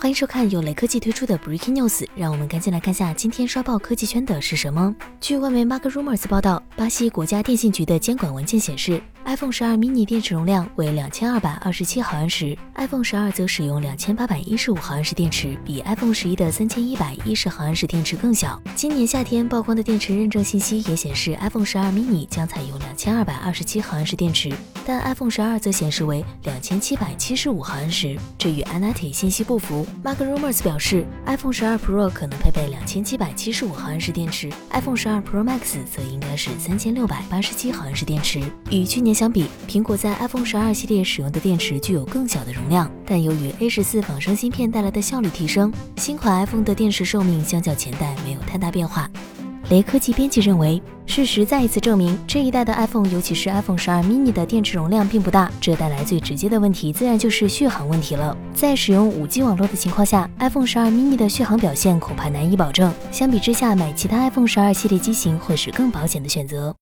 欢迎收看由雷科技推出的 Breaking News，让我们赶紧来看下今天刷爆科技圈的是什么。据外媒 Mark Rumors 报道，巴西国家电信局的监管文件显示，iPhone 十二 mini 电池容量为两千二百二十七毫安时，iPhone 十二则使用两千八百一十五毫安时电池，比 iPhone 十一的三千一百一十毫安时电池更小。今年夏天曝光的电池认证信息也显示，iPhone 十二 mini 将采用两千二百二十七毫安时电池，但 iPhone 十二则显示为两千七百七十五毫安时，这与 Anati 信息不符。Mark Rumors 表示，iPhone 十二 Pro 可能配备两千七百七十五毫安时电池，iPhone 十二 Pro Max 则应该是三千六百八十七毫安时电池。与去年相比，苹果在 iPhone 十二系列使用的电池具有更小的容量，但由于 A 十四仿生芯片带来的效率提升，新款 iPhone 的电池寿命相较前代没有太大变化。雷科技编辑认为，事实再一次证明，这一代的 iPhone，尤其是 iPhone 十二 mini 的电池容量并不大，这带来最直接的问题自然就是续航问题了。在使用 5G 网络的情况下，iPhone 十二 mini 的续航表现恐怕难以保证。相比之下，买其他 iPhone 十二系列机型会是更保险的选择。